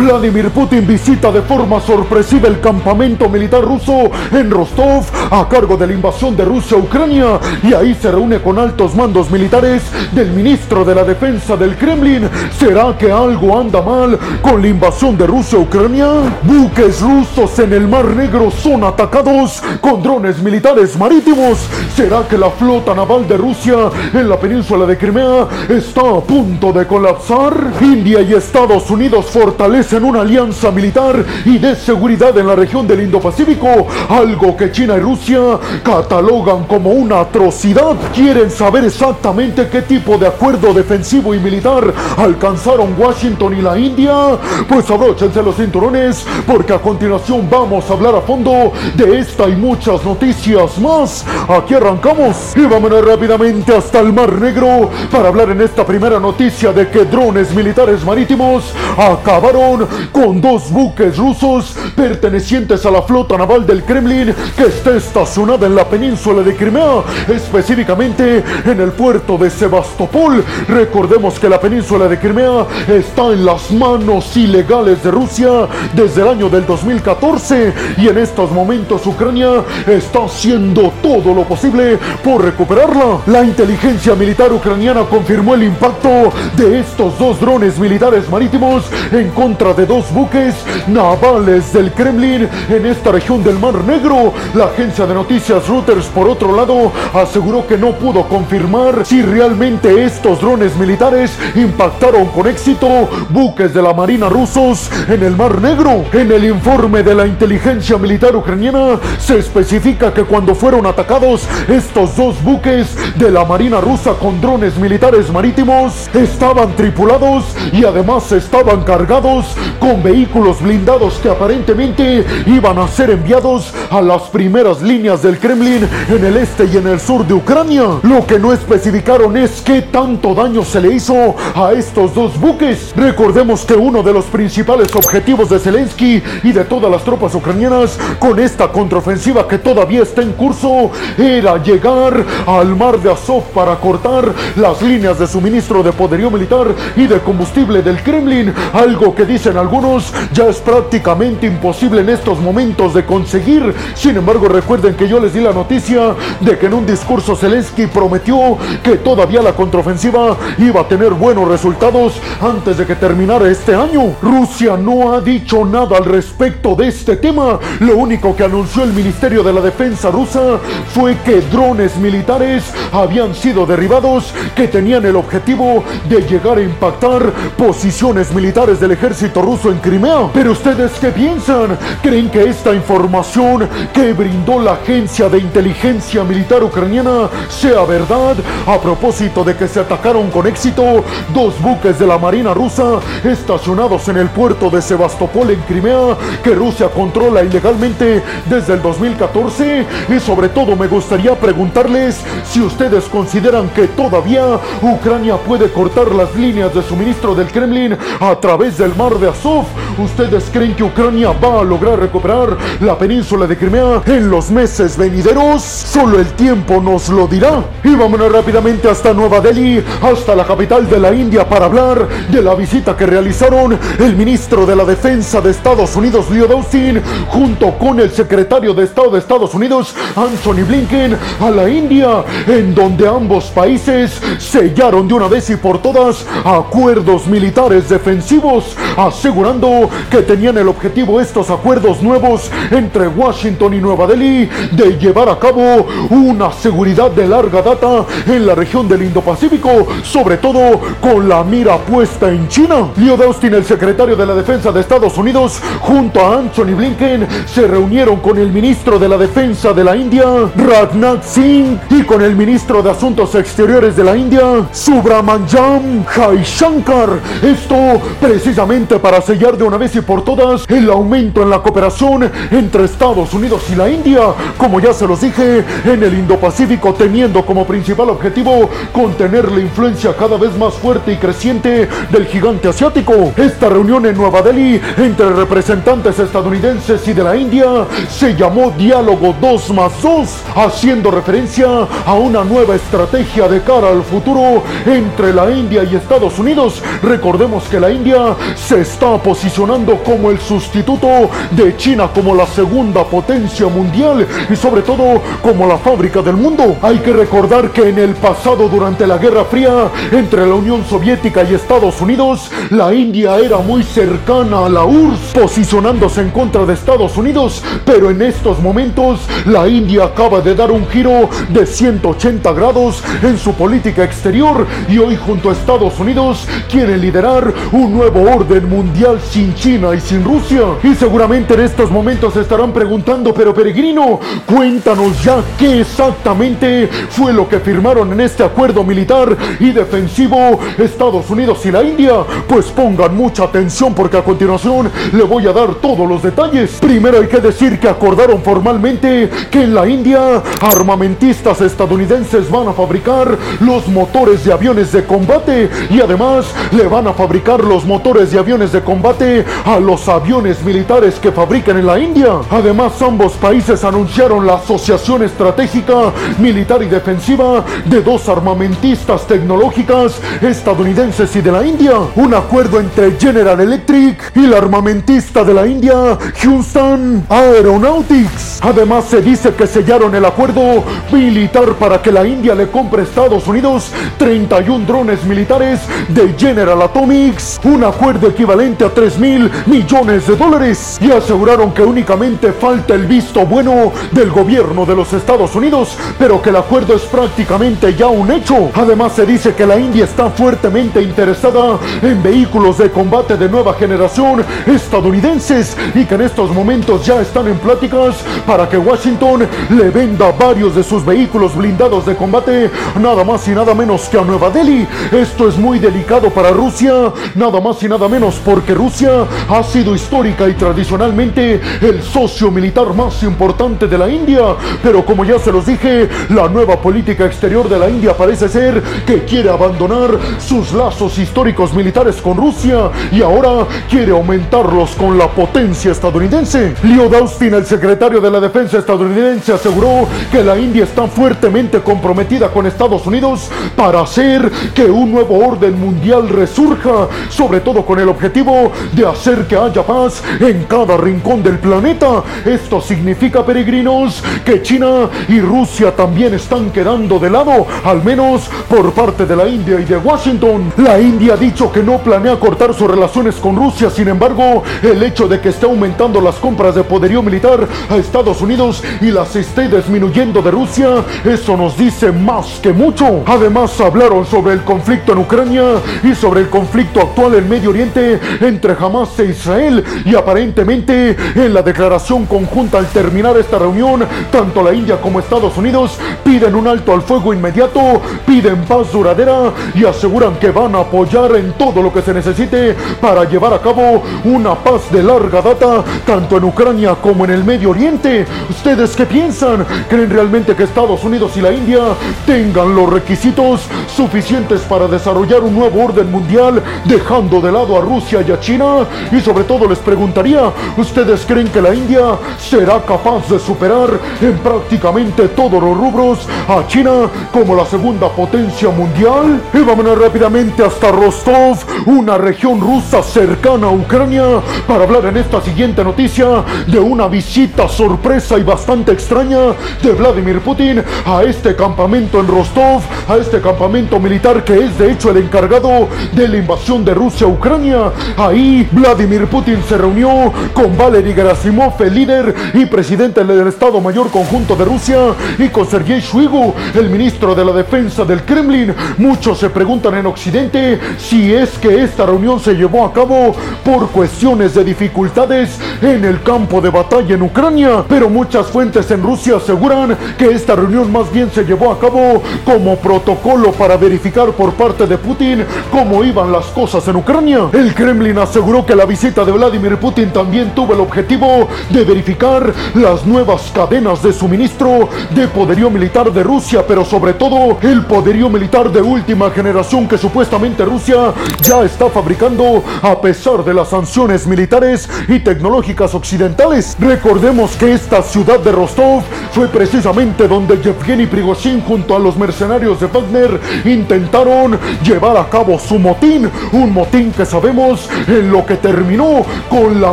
Vladimir Putin visita de forma sorpresiva el campamento militar ruso en Rostov a cargo de la invasión de Rusia a Ucrania y ahí se reúne con altos mandos militares del ministro de la defensa del Kremlin. ¿Será que algo anda mal con la invasión de Rusia a Ucrania? Buques rusos en el Mar Negro son atacados con drones militares marítimos. ¿Será que la flota naval de Rusia en la península de Crimea está a punto de colapsar? India y Estados Unidos fortalecen una alianza militar y de seguridad en la región del Indo-Pacífico, algo que China y Rusia catalogan como una atrocidad. ¿Quieren saber exactamente qué tipo de acuerdo defensivo y militar alcanzaron Washington y la India? Pues abróchense los cinturones porque a continuación vamos a hablar a fondo de esta y muchas noticias más. Aquí arrancamos y vámonos rápidamente hasta el Mar Negro para hablar en esta primera noticia de que drones militares marítimos acabaron con dos buques rusos pertenecientes a la flota naval del Kremlin que está estacionada en la península de Crimea, específicamente en el puerto de Sebastopol. Recordemos que la península de Crimea está en las manos ilegales de Rusia desde el año del 2014 y en estos momentos Ucrania está haciendo todo lo posible por recuperarla. La inteligencia militar ucraniana confirmó el impacto de estos dos drones militares marítimos en contra de dos buques navales del Kremlin en esta región del Mar Negro. La agencia de noticias Reuters, por otro lado, aseguró que no pudo confirmar si realmente estos drones militares impactaron con éxito buques de la Marina rusos en el Mar Negro. En el informe de la inteligencia militar ucraniana se especifica que cuando fueron atacados estos dos buques de la Marina rusa con drones militares marítimos estaban tripulados y además estaban cargados con vehículos blindados que aparentemente iban a ser enviados a las primeras líneas del Kremlin en el este y en el sur de Ucrania. Lo que no especificaron es qué tanto daño se le hizo a estos dos buques. Recordemos que uno de los principales objetivos de Zelensky y de todas las tropas ucranianas con esta contraofensiva que todavía está en curso era llegar al mar de Azov para cortar las líneas de suministro de poderío militar y de combustible del Kremlin, algo que dicen algunos ya es prácticamente imposible en estos momentos de conseguir. Sin embargo, recuerden que yo les di la noticia de que en un discurso Zelensky prometió que todavía la contraofensiva iba a tener buenos resultados antes de que terminara este año. Rusia no ha dicho nada al respecto de este tema. Lo único que anunció el Ministerio de la Defensa rusa fue que drones militares habían sido derribados que tenían el objetivo de llegar a impactar posiciones militares del ejército ruso en Crimea. Pero ustedes qué piensan? ¿Creen que esta información que brindó la agencia de inteligencia militar ucraniana sea verdad? A propósito de que se atacaron con éxito dos buques de la Marina rusa estacionados en el puerto de Sebastopol en Crimea que Rusia controla ilegalmente desde el 2014 y sobre todo me gustaría preguntarles si ustedes consideran que todavía Ucrania puede cortar las líneas de suministro del Kremlin a través del mar de Azov. ¿Ustedes creen que Ucrania va a lograr recuperar la península de Crimea en los meses venideros? Solo el tiempo nos lo dirá. Y vámonos rápidamente hasta Nueva Delhi, hasta la capital de la India, para hablar de la visita que realizaron el ministro de la Defensa de Estados Unidos, Leo Austin, junto con el secretario de Estado de Estados Unidos, Anthony Blinken, a la India, en donde ambos países sellaron de una vez y por todas acuerdos militares defensivos, asegurando que tenían el objetivo estos acuerdos nuevos entre Washington y Nueva Delhi de llevar a cabo una seguridad de larga data en la región del Indo-Pacífico, sobre todo con la mira puesta en China. Leo Austin, el secretario de la Defensa de Estados Unidos, junto a Anthony Blinken, se reunieron con el ministro de la Defensa de la India, Rajnath Singh, y con el ministro de Asuntos Exteriores de la India, Subramanyam Jaishankar. Esto precisamente para sellar de una vez y por todas el aumento en la cooperación entre Estados Unidos y la India, como ya se los dije, en el Indo-Pacífico teniendo como principal objetivo contener la influencia cada vez más fuerte y creciente del gigante asiático. Esta reunión en Nueva Delhi entre representantes estadounidenses y de la India se llamó Diálogo 2 más 2, haciendo referencia a una nueva estrategia de cara al futuro entre la India y Estados Unidos. Recordemos que la India se está posicionando como el sustituto de China como la segunda potencia mundial y sobre todo como la fábrica del mundo. Hay que recordar que en el pasado durante la Guerra Fría entre la Unión Soviética y Estados Unidos, la India era muy cercana a la URSS, posicionándose en contra de Estados Unidos, pero en estos momentos la India acaba de dar un giro de 180 grados en su política exterior y hoy junto a Estados Unidos quiere liderar un nuevo orden mundial sin China y sin Rusia. Y seguramente en estos momentos estarán preguntando, pero peregrino, cuéntanos ya qué exactamente fue lo que firmaron en este acuerdo militar y defensivo Estados Unidos y la India. Pues pongan mucha atención porque a continuación le voy a dar todos los detalles. Primero hay que decir que acordaron formalmente que en la India armamentistas estadounidenses van a fabricar los motores de aviones de combate y además le van a fabricar los motores de aviones de combate a los aviones militares que fabrican en la India. Además ambos países anunciaron la asociación estratégica militar y defensiva de dos armamentistas tecnológicas estadounidenses y de la India. Un acuerdo entre General Electric y la armamentista de la India, Houston Aeronautics. Además se dice que sellaron el acuerdo militar para que la India le compre a Estados Unidos 31 drones militares de General Atomics, un acuerdo equivalente a 3 mil millones de dólares y aseguraron que únicamente falta el visto bueno del gobierno de los Estados Unidos, pero que el acuerdo es prácticamente ya un hecho. Además se dice que la India está fuertemente interesada en vehículos de combate de nueva generación estadounidenses y que en estos momentos ya están en pláticas para que Washington le venda varios de sus vehículos blindados de combate nada más y nada menos que a Nueva Delhi. Esto es muy delicado para Rusia, nada más y nada menos porque Rusia ha sido histórica y tradicionalmente el socio militar más importante de la India, pero como ya se los dije, la nueva política exterior de la India parece ser que quiere abandonar sus lazos históricos militares con Rusia y ahora quiere aumentarlos con la potencia estadounidense. Leo Austin, el secretario de la Defensa estadounidense, aseguró que la India está fuertemente comprometida con Estados Unidos para hacer que un nuevo orden mundial resurja, sobre todo con el objetivo de hacer que haya paz en cada rincón del planeta. Esto significa, peregrinos, que China y Rusia también están quedando de lado, al menos por parte de la India y de Washington. La India ha dicho que no planea cortar sus relaciones con Rusia, sin embargo, el hecho de que esté aumentando las compras de poderío militar a Estados Unidos y las esté disminuyendo de Rusia, eso nos dice más que mucho. Además, hablaron sobre el conflicto en Ucrania y sobre el conflicto actual en Medio Oriente entre Hamas e Israel y aparentemente en la declaración conjunta al terminar esta reunión, tanto la India como Estados Unidos piden un alto al fuego inmediato, piden paz duradera y aseguran que van a apoyar en todo lo que se necesite para llevar a cabo una paz de larga data, tanto en Ucrania como en el Medio Oriente. ¿Ustedes qué piensan? ¿Creen realmente que Estados Unidos y la India tengan los requisitos suficientes para desarrollar un nuevo orden mundial, dejando de lado a Rusia y a China? Y sobre todo les preguntaría, ¿ustedes creen que la India será capaz de superar en prácticamente todos los rubros a China como la segunda potencia mundial? Y vámonos rápidamente hasta Rostov, una región rusa cercana a Ucrania, para hablar en esta siguiente noticia de una visita sorpresa y bastante extraña de Vladimir Putin a este campamento en Rostov, a este campamento militar que es de hecho el encargado de la invasión de Rusia a Ucrania. Ahí Vladimir Putin se reunió con Valery Gerasimov, el líder y presidente del Estado Mayor Conjunto de Rusia, y con Sergei Shoigu, el ministro de la Defensa del Kremlin. Muchos se preguntan en Occidente si es que esta reunión se llevó a cabo por cuestiones de dificultades en el campo de batalla en Ucrania, pero muchas fuentes en Rusia aseguran que esta reunión más bien se llevó a cabo como protocolo para verificar por parte de Putin cómo iban las cosas en Ucrania. El Kremlin aseguró que la visita de Vladimir Putin también tuvo el objetivo de verificar las nuevas cadenas de suministro de poderío militar de Rusia, pero sobre todo el poderío militar de última generación que supuestamente Rusia ya está fabricando a pesar de las sanciones militares y tecnológicas occidentales. Recordemos que esta ciudad de Rostov fue precisamente donde Yevgeny Prigozhin junto a los mercenarios de Wagner intentaron llevar a cabo su motín, un motín que sabemos en lo que que terminó con la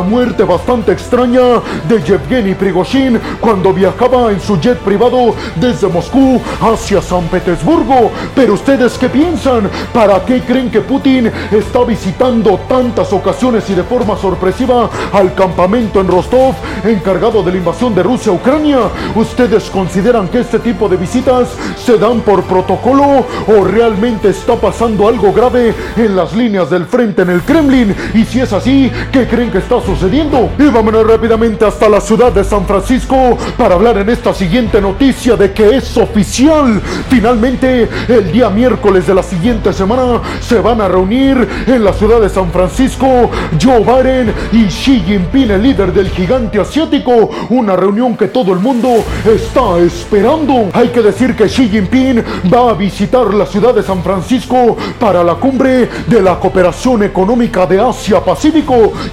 muerte bastante extraña de Yevgeny Prigozhin cuando viajaba en su jet privado desde Moscú hacia San Petersburgo. Pero ustedes qué piensan? ¿Para qué creen que Putin está visitando tantas ocasiones y de forma sorpresiva al campamento en Rostov encargado de la invasión de Rusia a Ucrania? ¿Ustedes consideran que este tipo de visitas se dan por protocolo o realmente está pasando algo grave en las líneas del frente en el Kremlin? Y si es así, ¿qué creen que está sucediendo? Y vámonos rápidamente hasta la ciudad de San Francisco para hablar en esta siguiente noticia de que es oficial. Finalmente, el día miércoles de la siguiente semana se van a reunir en la ciudad de San Francisco Joe Biden y Xi Jinping, el líder del gigante asiático. Una reunión que todo el mundo está esperando. Hay que decir que Xi Jinping va a visitar la ciudad de San Francisco para la cumbre de la cooperación económica de Asia-Pacífico,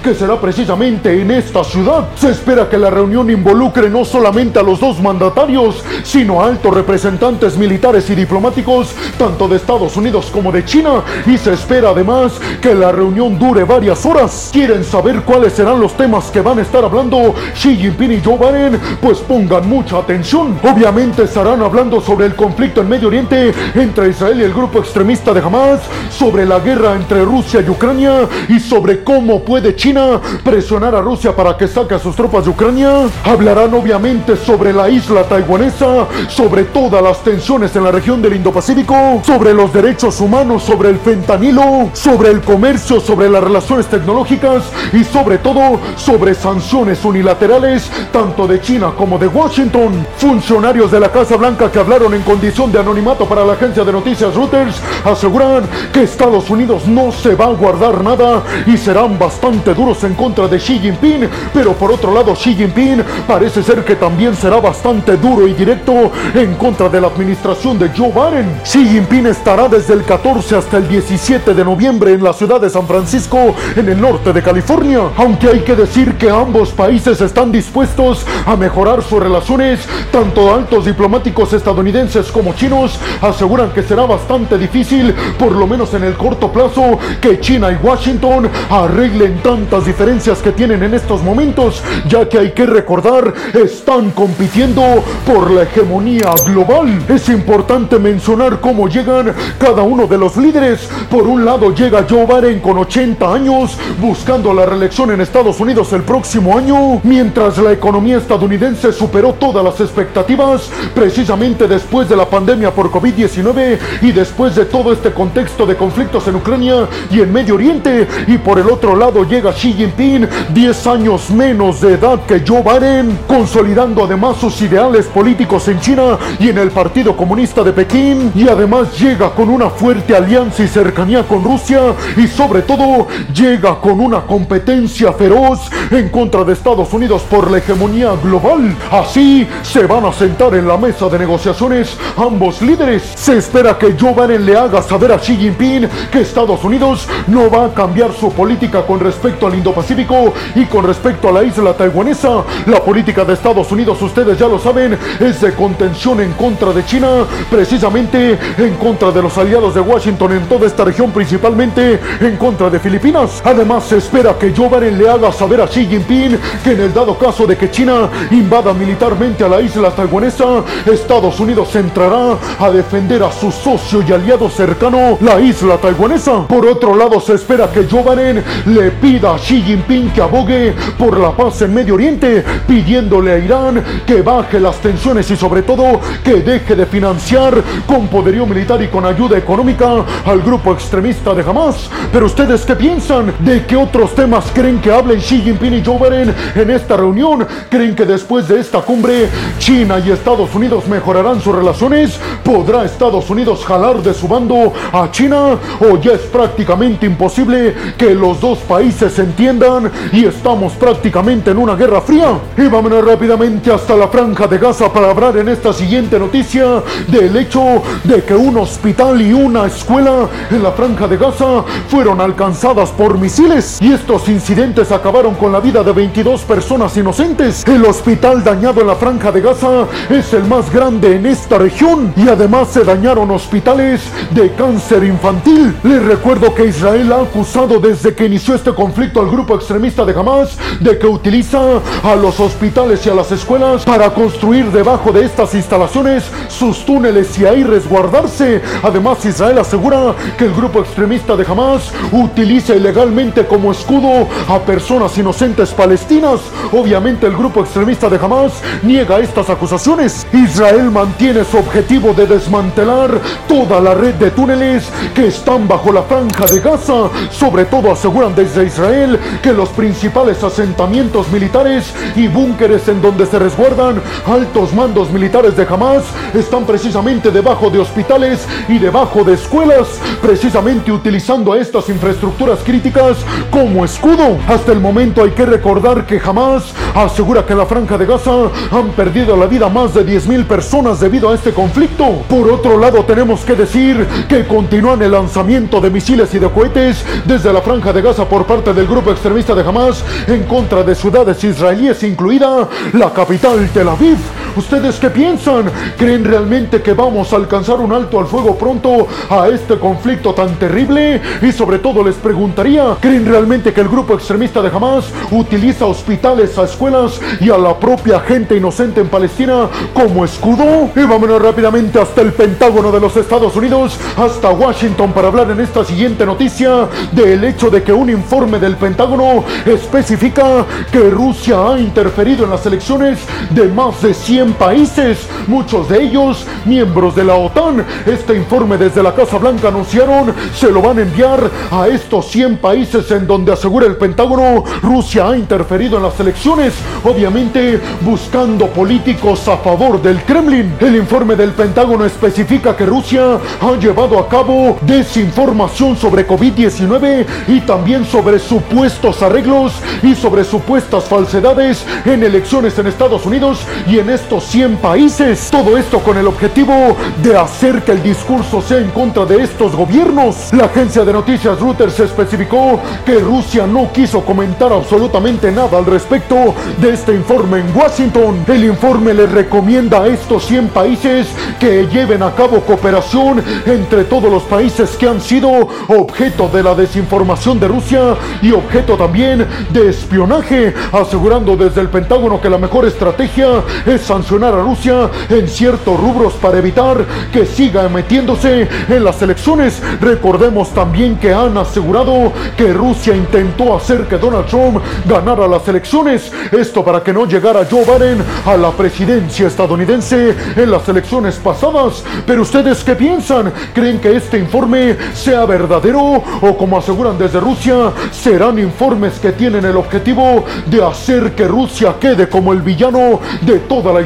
que será precisamente en esta ciudad. Se espera que la reunión involucre no solamente a los dos mandatarios, sino a altos representantes militares y diplomáticos, tanto de Estados Unidos como de China, y se espera además que la reunión dure varias horas. ¿Quieren saber cuáles serán los temas que van a estar hablando Xi Jinping y Joe Biden? Pues pongan mucha atención. Obviamente estarán hablando sobre el conflicto en Medio Oriente entre Israel y el grupo extremista de Hamas, sobre la guerra entre Rusia y Ucrania y sobre cómo puede China presionar a Rusia para que saque a sus tropas de Ucrania. Hablarán obviamente sobre la isla taiwanesa, sobre todas las tensiones en la región del Indo-Pacífico, sobre los derechos humanos, sobre el fentanilo, sobre el comercio, sobre las relaciones tecnológicas y sobre todo sobre sanciones unilaterales tanto de China como de Washington. Funcionarios de la Casa Blanca que hablaron en condición de anonimato para la agencia de noticias Reuters aseguran que Estados Unidos no se va a guardar nada y serán bastante duros en contra de Xi Jinping, pero por otro lado Xi Jinping parece ser que también será bastante duro y directo en contra de la administración de Joe Biden. Xi Jinping estará desde el 14 hasta el 17 de noviembre en la ciudad de San Francisco, en el norte de California, aunque hay que decir que ambos países están dispuestos a mejorar sus relaciones, tanto altos diplomáticos estadounidenses como chinos aseguran que será bastante difícil, por lo menos en el corto plazo, que China y Washington arreglen tantas diferencias que tienen en estos momentos, ya que hay que recordar, están compitiendo por la hegemonía global. Es importante mencionar cómo llegan cada uno de los líderes. Por un lado llega Joe Biden con 80 años, buscando la reelección en Estados Unidos el próximo año, mientras la economía estadounidense superó todas las expectativas, precisamente después de la pandemia por COVID-19 y después de todo este contexto de conflictos en Ucrania y en Medio Oriente. Y por el otro lado llega Xi Jinping, 10 años menos de edad que Joe Biden, consolidando además sus ideales políticos en China y en el Partido Comunista de Pekín. Y además llega con una fuerte alianza y cercanía con Rusia y sobre todo llega con una competencia feroz en contra de Estados Unidos por la hegemonía global. Así se van a sentar en la mesa de negociaciones ambos líderes. Se espera que Joe Biden le haga saber a Xi Jinping que Estados Unidos no va a cambiar su política con respecto al Indo-Pacífico y con respecto a la isla taiwanesa. La política de Estados Unidos, ustedes ya lo saben, es de contención en contra de China, precisamente en contra de los aliados de Washington en toda esta región, principalmente en contra de Filipinas. Además, se espera que Joe Biden le haga saber a Xi Jinping que en el dado caso de que China invada militarmente a la isla taiwanesa, Estados Unidos entrará a defender a su socio y aliado cercano, la isla taiwanesa. Por otro lado, se espera que Joe Biden le pida a Xi Jinping que abogue por la paz en Medio Oriente, pidiéndole a Irán que baje las tensiones y sobre todo que deje de financiar con poderío militar y con ayuda económica al grupo extremista de Hamas. Pero ustedes qué piensan? ¿De qué otros temas creen que hablen Xi Jinping y Joe Biden en esta reunión? ¿Creen que después de esta cumbre China y Estados Unidos mejorarán sus relaciones? ¿Podrá Estados Unidos jalar de su bando a China? ¿O ya es prácticamente imposible que los dos países se entiendan y estamos prácticamente en una guerra fría? Y vámonos rápidamente hasta la franja de Gaza para hablar en esta siguiente noticia del hecho de que un hospital y una escuela en la franja de Gaza fueron alcanzadas por misiles y estos incidentes acabaron con la vida de 22 personas inocentes. El hospital dañado en la franja de Gaza es el más grande en esta región y además se dañaron hospitales de cáncer infantil. Les recuerdo que Israel ha acusado desde que inició este conflicto al grupo extremista de Hamas de que utiliza a los hospitales y a las escuelas para construir debajo de estas instalaciones sus túneles y ahí resguardarse. Además, Israel asegura que el grupo extremista de Hamas utiliza ilegalmente como escudo a personas inocentes palestinas. Obviamente el grupo extremista de Hamas niega estas acusaciones. Israel mantiene su objetivo de desmantelar toda la red de túneles que están bajo la franja de Gaza. Sobre todo desde Israel que los principales asentamientos militares y búnkeres en donde se resguardan altos mandos militares de Hamas están precisamente debajo de hospitales y debajo de escuelas, precisamente utilizando a estas infraestructuras críticas como escudo. Hasta el momento hay que recordar que Hamas asegura que en la franja de Gaza han perdido la vida más de 10.000 personas debido a este conflicto. Por otro lado, tenemos que decir que continúan el lanzamiento de misiles y de cohetes desde la franja de Gaza por parte del grupo extremista de Hamas en contra de ciudades israelíes, incluida la capital Tel Aviv. ¿Ustedes qué piensan? ¿Creen realmente que vamos a alcanzar un alto al fuego pronto a este conflicto tan terrible? Y sobre todo les preguntaría, ¿creen realmente que el grupo extremista de Hamas utiliza hospitales, a escuelas y a la propia gente inocente en Palestina como escudo? Y vámonos rápidamente hasta el Pentágono de los Estados Unidos, hasta Washington para hablar en esta siguiente noticia del hecho de que un informe del Pentágono especifica que Rusia ha interferido en las elecciones de más de 100 países, muchos de ellos miembros de la OTAN. Este informe desde la Casa Blanca anunciaron se lo van a enviar a estos 100 países en donde asegura el Pentágono Rusia ha interferido en las elecciones, obviamente buscando políticos a favor del Kremlin. El informe del Pentágono especifica que Rusia ha llevado a cabo desinformación sobre COVID-19 y también sobre supuestos arreglos y sobre supuestas falsedades en elecciones en Estados Unidos y en estos 100 países. Todo esto con el objetivo de hacer que el discurso sea en contra de estos gobiernos. La agencia de noticias Reuters especificó que Rusia no quiso comentar absolutamente nada al respecto de este informe en Washington. El informe le recomienda a estos 100 países que lleven a cabo cooperación entre todos los países que han sido objeto de la desinformación de Rusia y objeto también de espionaje, asegurando desde el Pentágono que la mejor estrategia es sancionar a Rusia en ciertos rubros para evitar que siga metiéndose en las elecciones. Recordemos también que han asegurado que Rusia intentó hacer que Donald Trump ganara las elecciones. Esto para que no llegara Joe Biden a la presidencia estadounidense en las elecciones pasadas. Pero ustedes qué piensan? ¿Creen que este informe sea verdadero o como aseguran desde Rusia, serán informes que tienen el objetivo de hacer que Rusia quede como el villano de toda la